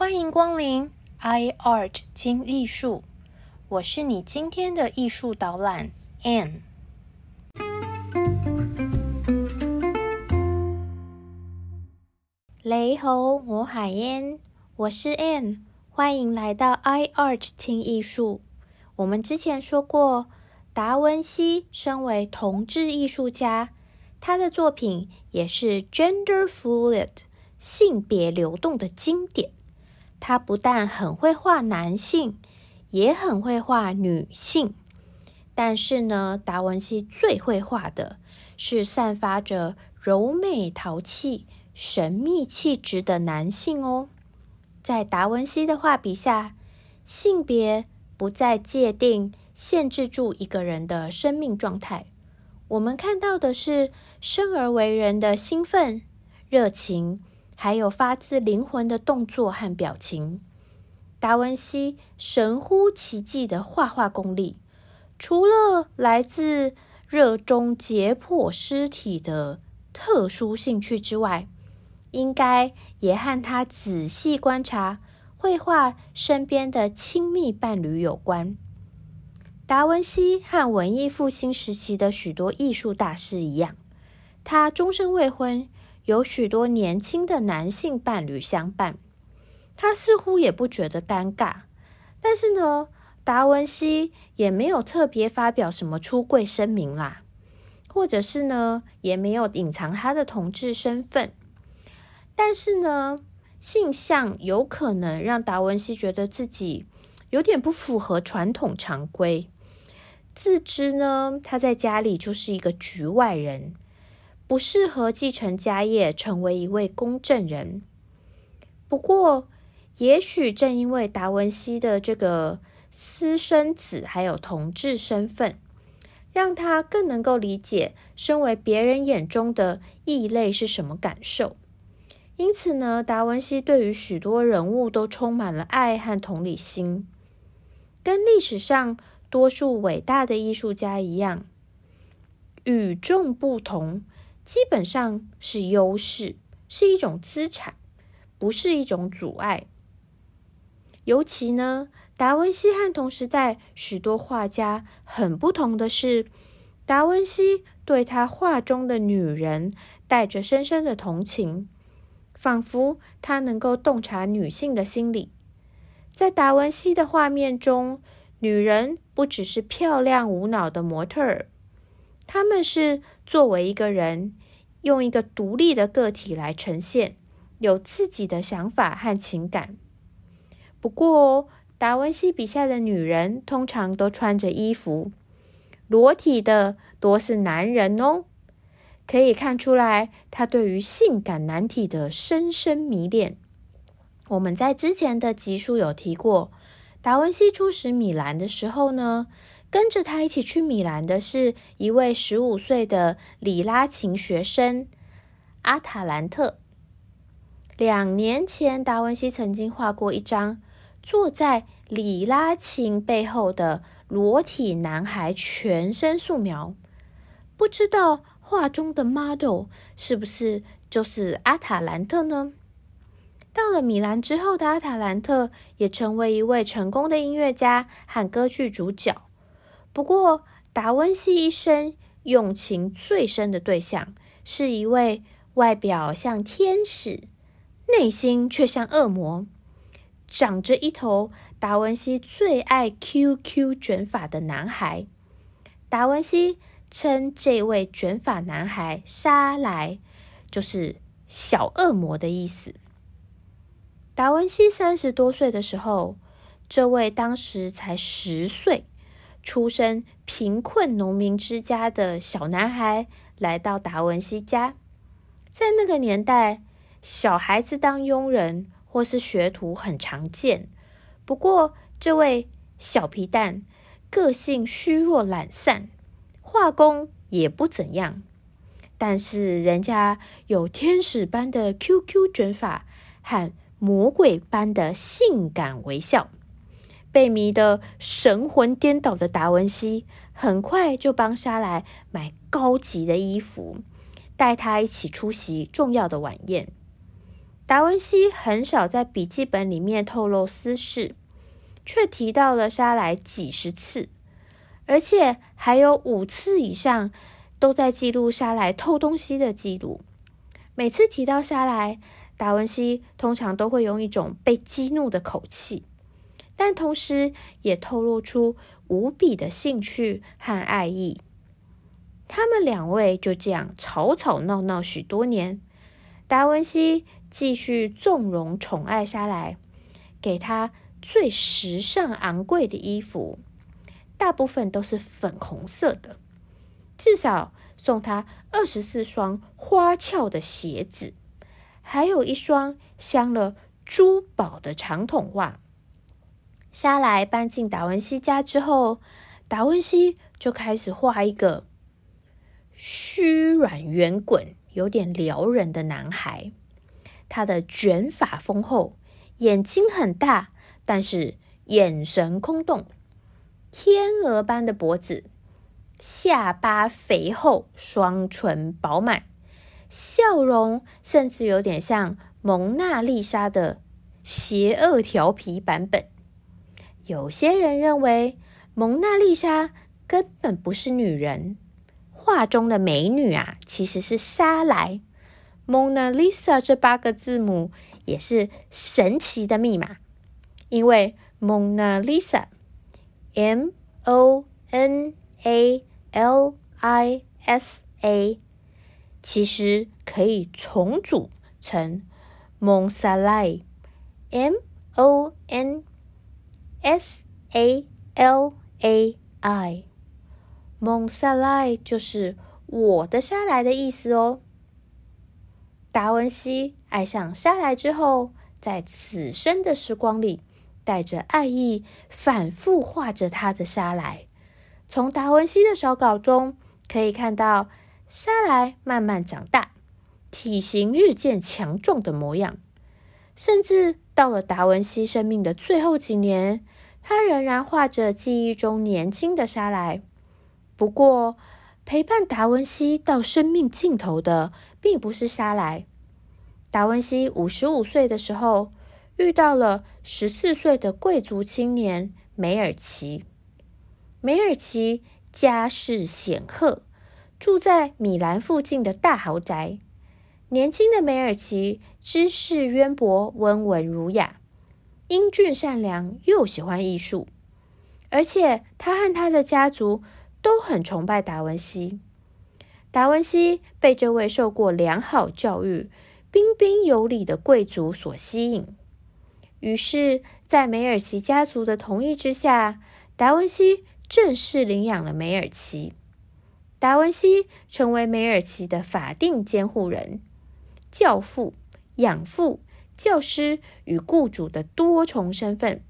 欢迎光临 iArt 精艺术，我是你今天的艺术导览 Anne。雷猴我海烟，我是 Anne，欢迎来到 iArt 精艺术。我们之前说过，达文西身为同志艺术家，他的作品也是 gender fluid 性别流动的经典。他不但很会画男性，也很会画女性。但是呢，达文西最会画的是散发着柔美淘气、神秘气质的男性哦。在达文西的画笔下，性别不再界定、限制住一个人的生命状态。我们看到的是生而为人的兴奋、热情。还有发自灵魂的动作和表情，达文西神乎其技的画画功力，除了来自热衷解剖尸体的特殊兴趣之外，应该也和他仔细观察绘画身边的亲密伴侣有关。达文西和文艺复兴时期的许多艺术大师一样，他终身未婚。有许多年轻的男性伴侣相伴，他似乎也不觉得尴尬。但是呢，达文西也没有特别发表什么出柜声明啦，或者是呢，也没有隐藏他的同志身份。但是呢，性向有可能让达文西觉得自己有点不符合传统常规，自知呢，他在家里就是一个局外人。不适合继承家业，成为一位公证人。不过，也许正因为达文西的这个私生子还有同志身份，让他更能够理解身为别人眼中的异类是什么感受。因此呢，达文西对于许多人物都充满了爱和同理心，跟历史上多数伟大的艺术家一样，与众不同。基本上是优势，是一种资产，不是一种阻碍。尤其呢，达文西和同时代许多画家很不同的是，达文西对他画中的女人带着深深的同情，仿佛他能够洞察女性的心理。在达文西的画面中，女人不只是漂亮无脑的模特儿。她们是作为一个人，用一个独立的个体来呈现，有自己的想法和情感。不过，达文西笔下的女人通常都穿着衣服，裸体的多是男人哦。可以看出来，他对于性感男体的深深迷恋。我们在之前的集数有提过，达文西初识米兰的时候呢。跟着他一起去米兰的是一位十五岁的里拉琴学生阿塔兰特。两年前，达文西曾经画过一张坐在里拉琴背后的裸体男孩全身素描，不知道画中的 model 是不是就是阿塔兰特呢？到了米兰之后的阿塔兰特也成为一位成功的音乐家和歌剧主角。不过，达文西一生用情最深的对象是一位外表像天使、内心却像恶魔、长着一头达文西最爱 QQ 卷发的男孩。达文西称这位卷发男孩“沙莱”，就是小恶魔的意思。达文西三十多岁的时候，这位当时才十岁。出身贫困农民之家的小男孩来到达文西家，在那个年代，小孩子当佣人或是学徒很常见。不过，这位小皮蛋个性虚弱懒散，画工也不怎样，但是人家有天使般的 QQ 卷发和魔鬼般的性感微笑。被迷得神魂颠倒的达文西，很快就帮莎莱买高级的衣服，带他一起出席重要的晚宴。达文西很少在笔记本里面透露私事，却提到了沙莱几十次，而且还有五次以上都在记录沙莱偷东西的记录。每次提到沙莱，达文西通常都会用一种被激怒的口气，但同时也透露出无比的兴趣和爱意。他们两位就这样吵吵闹闹许多年。达文西继续纵容宠爱沙来，给他最时尚昂贵的衣服，大部分都是粉红色的。至少送他二十四双花俏的鞋子，还有一双镶了珠宝的长筒袜。莎莱搬进达文西家之后，达文西就开始画一个虚软圆滚。有点撩人的男孩，他的卷发丰厚，眼睛很大，但是眼神空洞。天鹅般的脖子，下巴肥厚，双唇饱满，笑容甚至有点像蒙娜丽莎的邪恶调皮版本。有些人认为蒙娜丽莎根本不是女人。画中的美女啊，其实是莎莱。Mona Lisa 这八个字母也是神奇的密码，因为 Mona Lisa，M O N A L I S A，其实可以重组成蒙萨莱，M O N S A L A I。蒙萨莱就是我的沙莱的意思哦。达文西爱上沙莱之后，在此生的时光里，带着爱意反复画着他的沙莱。从达文西的手稿中可以看到，沙莱慢慢长大，体型日渐强壮的模样。甚至到了达文西生命的最后几年，他仍然画着记忆中年轻的沙莱。不过，陪伴达文西到生命尽头的，并不是沙莱。达文西五十五岁的时候，遇到了十四岁的贵族青年梅尔奇。梅尔奇家世显赫，住在米兰附近的大豪宅。年轻的梅尔奇知识渊博，温文儒雅，英俊善良，又喜欢艺术，而且他和他的家族。都很崇拜达文西。达文西被这位受过良好教育、彬彬有礼的贵族所吸引，于是，在梅尔奇家族的同意之下，达文西正式领养了梅尔奇。达文西成为梅尔奇的法定监护人、教父、养父、教师与雇主的多重身份。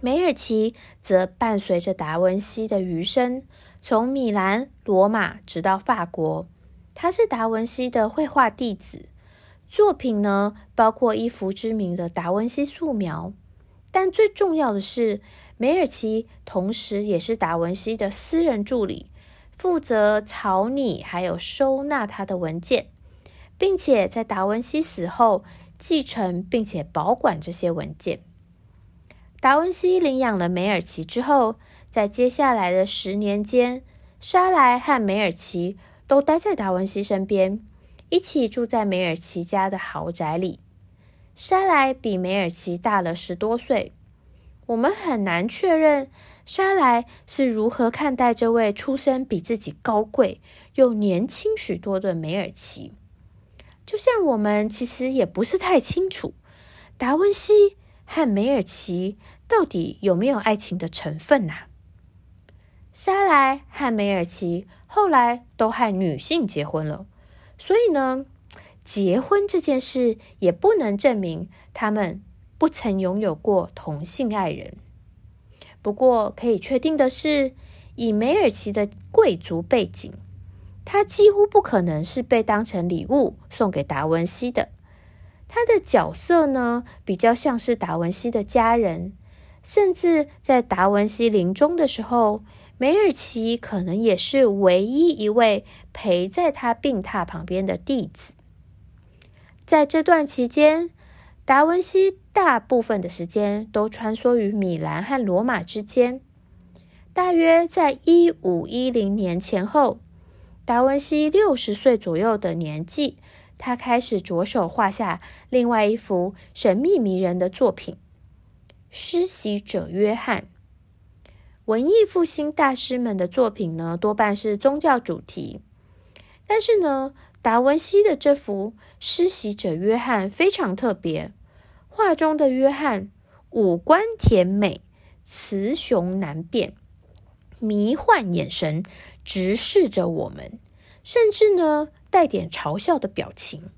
梅尔奇则伴随着达文西的余生，从米兰、罗马直到法国。他是达文西的绘画弟子，作品呢包括一幅知名的达文西素描。但最重要的是，梅尔奇同时也是达文西的私人助理，负责草拟还有收纳他的文件，并且在达文西死后继承并且保管这些文件。达文西领养了梅尔奇之后，在接下来的十年间，莎莱和梅尔奇都待在达文西身边，一起住在梅尔奇家的豪宅里。莎莱比梅尔奇大了十多岁，我们很难确认莎莱是如何看待这位出身比自己高贵又年轻许多的梅尔奇。就像我们其实也不是太清楚达文西。和梅尔奇到底有没有爱情的成分呐？莎莱和梅尔奇后来都和女性结婚了，所以呢，结婚这件事也不能证明他们不曾拥有过同性爱人。不过可以确定的是，以梅尔奇的贵族背景，他几乎不可能是被当成礼物送给达文西的。他的角色呢，比较像是达文西的家人，甚至在达文西临终的时候，梅尔奇可能也是唯一一位陪在他病榻旁边的弟子。在这段期间，达文西大部分的时间都穿梭于米兰和罗马之间。大约在一五一零年前后，达文西六十岁左右的年纪，他开始着手画下另外一幅神秘迷人的作品《施洗者约翰》。文艺复兴大师们的作品呢，多半是宗教主题，但是呢，达文西的这幅《施洗者约翰》非常特别。画中的约翰五官甜美，雌雄难辨，迷幻眼神直视着我们，甚至呢带点嘲笑的表情。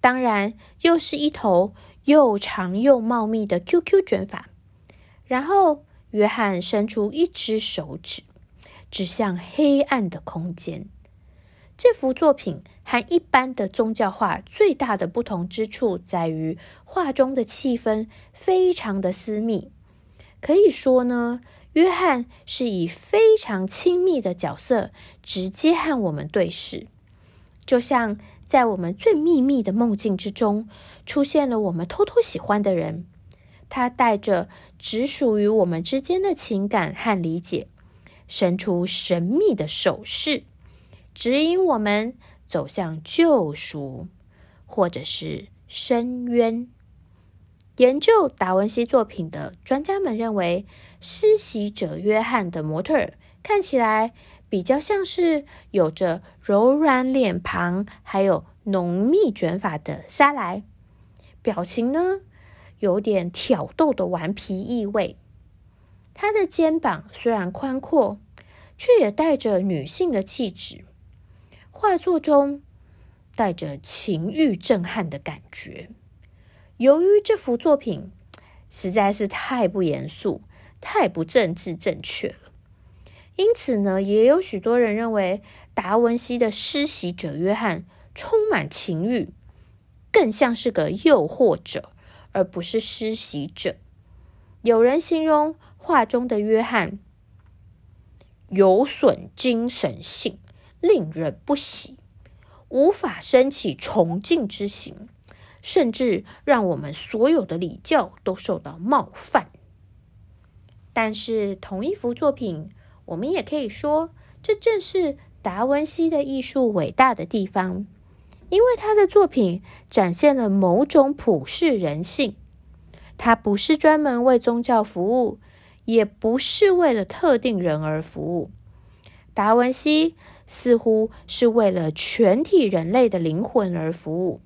当然，又是一头又长又茂密的 QQ 卷发。然后，约翰伸出一只手指，指向黑暗的空间。这幅作品和一般的宗教画最大的不同之处在于，画中的气氛非常的私密。可以说呢，约翰是以非常亲密的角色直接和我们对视，就像在我们最秘密的梦境之中出现了我们偷偷喜欢的人。他带着只属于我们之间的情感和理解，伸出神秘的手势。指引我们走向救赎，或者是深渊。研究达文西作品的专家们认为，施洗者约翰的模特看起来比较像是有着柔软脸庞，还有浓密卷发的沙莱，表情呢有点挑逗的顽皮意味。他的肩膀虽然宽阔，却也带着女性的气质。画作中带着情欲震撼的感觉。由于这幅作品实在是太不严肃、太不政治正确了，因此呢，也有许多人认为达文西的施洗者约翰充满情欲，更像是个诱惑者，而不是施洗者。有人形容画中的约翰有损精神性。令人不喜，无法升起崇敬之心，甚至让我们所有的礼教都受到冒犯。但是，同一幅作品，我们也可以说，这正是达文西的艺术伟大的地方，因为他的作品展现了某种普世人性。他不是专门为宗教服务，也不是为了特定人而服务。达文西。似乎是为了全体人类的灵魂而服务，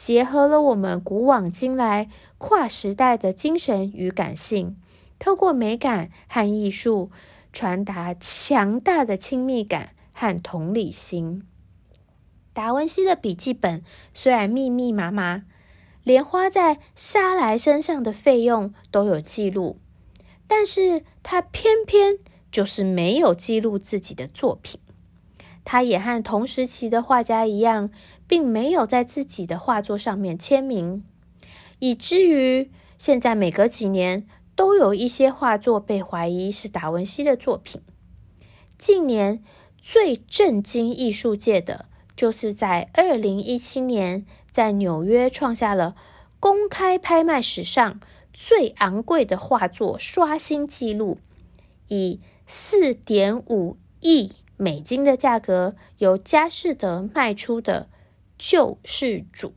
结合了我们古往今来跨时代的精神与感性，透过美感和艺术传达强大的亲密感和同理心。达文西的笔记本虽然密密麻麻，连花在沙莱身上的费用都有记录，但是他偏偏就是没有记录自己的作品。他也和同时期的画家一样，并没有在自己的画作上面签名，以至于现在每隔几年都有一些画作被怀疑是达文西的作品。近年最震惊艺术界的，就是在二零一七年在纽约创下了公开拍卖史上最昂贵的画作刷新纪录，以四点五亿。美金的价格由佳士得卖出的救世主，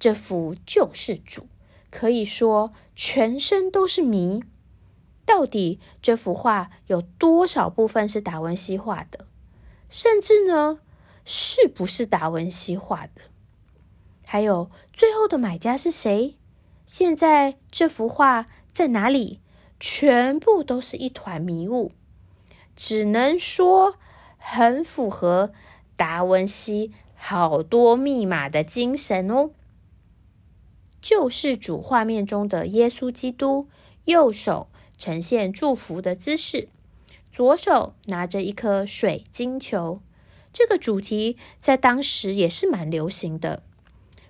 这幅救世主可以说全身都是谜。到底这幅画有多少部分是达文西画的？甚至呢，是不是达文西画的？还有最后的买家是谁？现在这幅画在哪里？全部都是一团迷雾。只能说很符合达文西好多密码的精神哦。救世主画面中的耶稣基督，右手呈现祝福的姿势，左手拿着一颗水晶球。这个主题在当时也是蛮流行的。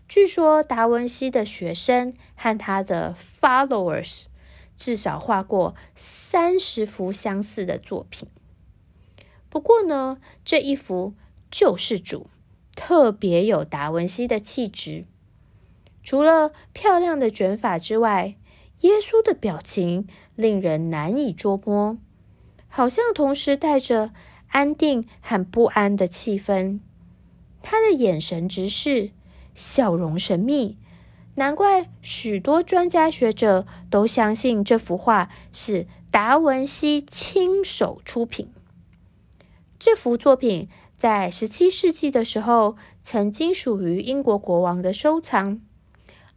据说达文西的学生和他的 followers 至少画过三十幅相似的作品。不过呢，这一幅救世主特别有达文西的气质。除了漂亮的卷发之外，耶稣的表情令人难以捉摸，好像同时带着安定和不安的气氛。他的眼神直视，笑容神秘，难怪许多专家学者都相信这幅画是达文西亲手出品。这幅作品在十七世纪的时候曾经属于英国国王的收藏，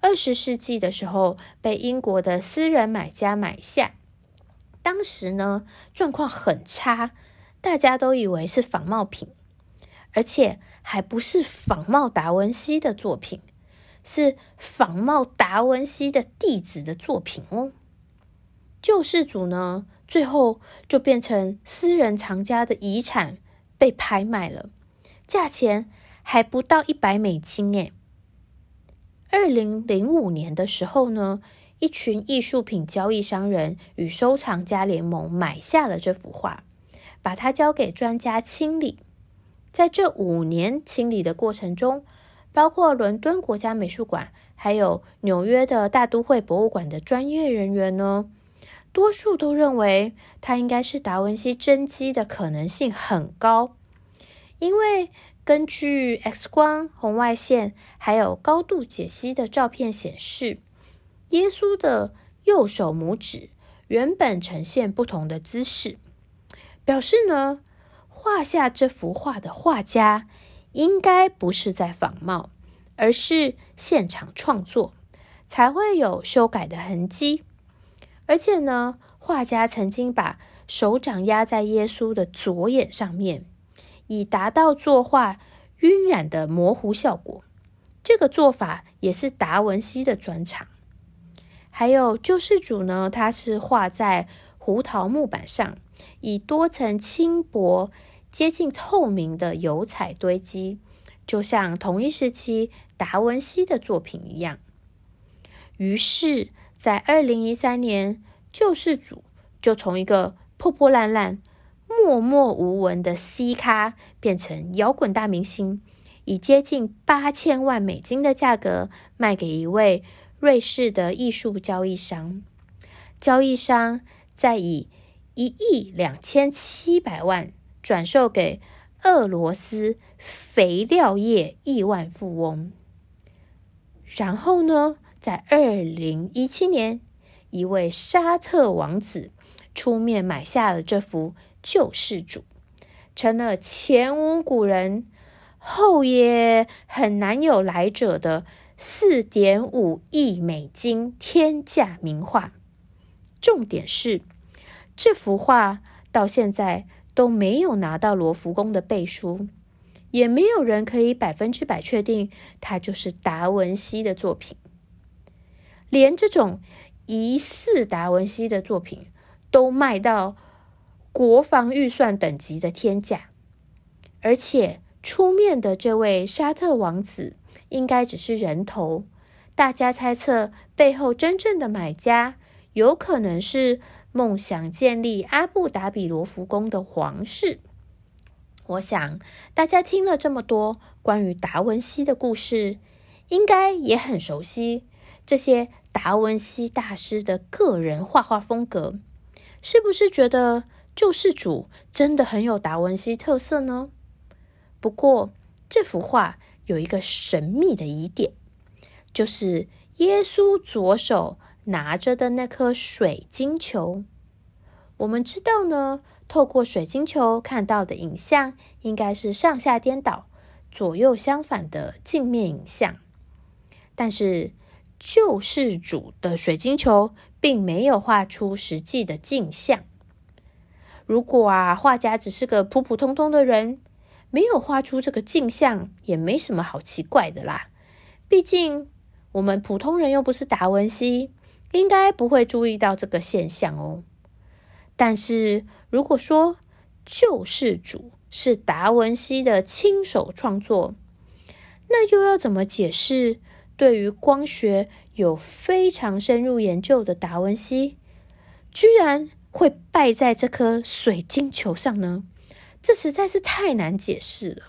二十世纪的时候被英国的私人买家买下。当时呢，状况很差，大家都以为是仿冒品，而且还不是仿冒达文西的作品，是仿冒达文西的弟子的作品哦。救世主呢？最后就变成私人藏家的遗产被拍卖了，价钱还不到一百美金诶。二零零五年的时候呢，一群艺术品交易商人与收藏家联盟买下了这幅画，把它交给专家清理。在这五年清理的过程中，包括伦敦国家美术馆还有纽约的大都会博物馆的专业人员呢。多数都认为它应该是达文西真迹的可能性很高，因为根据 X 光、红外线还有高度解析的照片显示，耶稣的右手拇指原本呈现不同的姿势，表示呢，画下这幅画的画家应该不是在仿冒，而是现场创作，才会有修改的痕迹。而且呢，画家曾经把手掌压在耶稣的左眼上面，以达到作画晕染的模糊效果。这个做法也是达文西的专长。还有救世主呢，他是画在胡桃木板上，以多层轻薄、接近透明的油彩堆积，就像同一时期达文西的作品一样。于是。在二零一三年，救世主就从一个破破烂烂、默默无闻的 C 咖，变成摇滚大明星，以接近八千万美金的价格卖给一位瑞士的艺术交易商。交易商再以一亿两千七百万转售给俄罗斯肥料业亿万富翁。然后呢？在二零一七年，一位沙特王子出面买下了这幅救世主，成了前无古人、后也很难有来者的四点五亿美金天价名画。重点是，这幅画到现在都没有拿到罗浮宫的背书，也没有人可以百分之百确定它就是达文西的作品。连这种疑似达文西的作品都卖到国防预算等级的天价，而且出面的这位沙特王子应该只是人头，大家猜测背后真正的买家有可能是梦想建立阿布达比罗浮宫的皇室。我想大家听了这么多关于达文西的故事，应该也很熟悉这些。达文西大师的个人画画风格，是不是觉得救世主真的很有达文西特色呢？不过这幅画有一个神秘的疑点，就是耶稣左手拿着的那颗水晶球。我们知道呢，透过水晶球看到的影像应该是上下颠倒、左右相反的镜面影像，但是。救世主的水晶球并没有画出实际的镜像。如果啊，画家只是个普普通通的人，没有画出这个镜像，也没什么好奇怪的啦。毕竟我们普通人又不是达文西，应该不会注意到这个现象哦。但是如果说救世主是达文西的亲手创作，那又要怎么解释？对于光学有非常深入研究的达文西，居然会败在这颗水晶球上呢？这实在是太难解释了，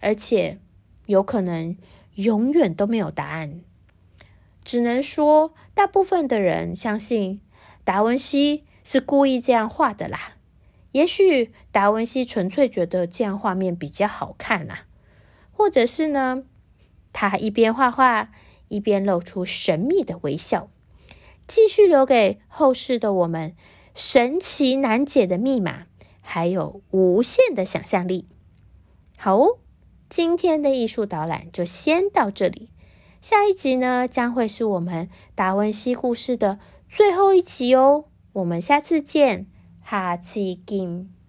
而且有可能永远都没有答案。只能说大部分的人相信达文西是故意这样画的啦。也许达文西纯粹觉得这样画面比较好看啦，或者是呢，他一边画画一边露出神秘的微笑，继续留给后世的我们神奇难解的密码，还有无限的想象力。好哦，今天的艺术导览就先到这里，下一集呢将会是我们达文西故事的最后一集哦。我们下次见。下次见。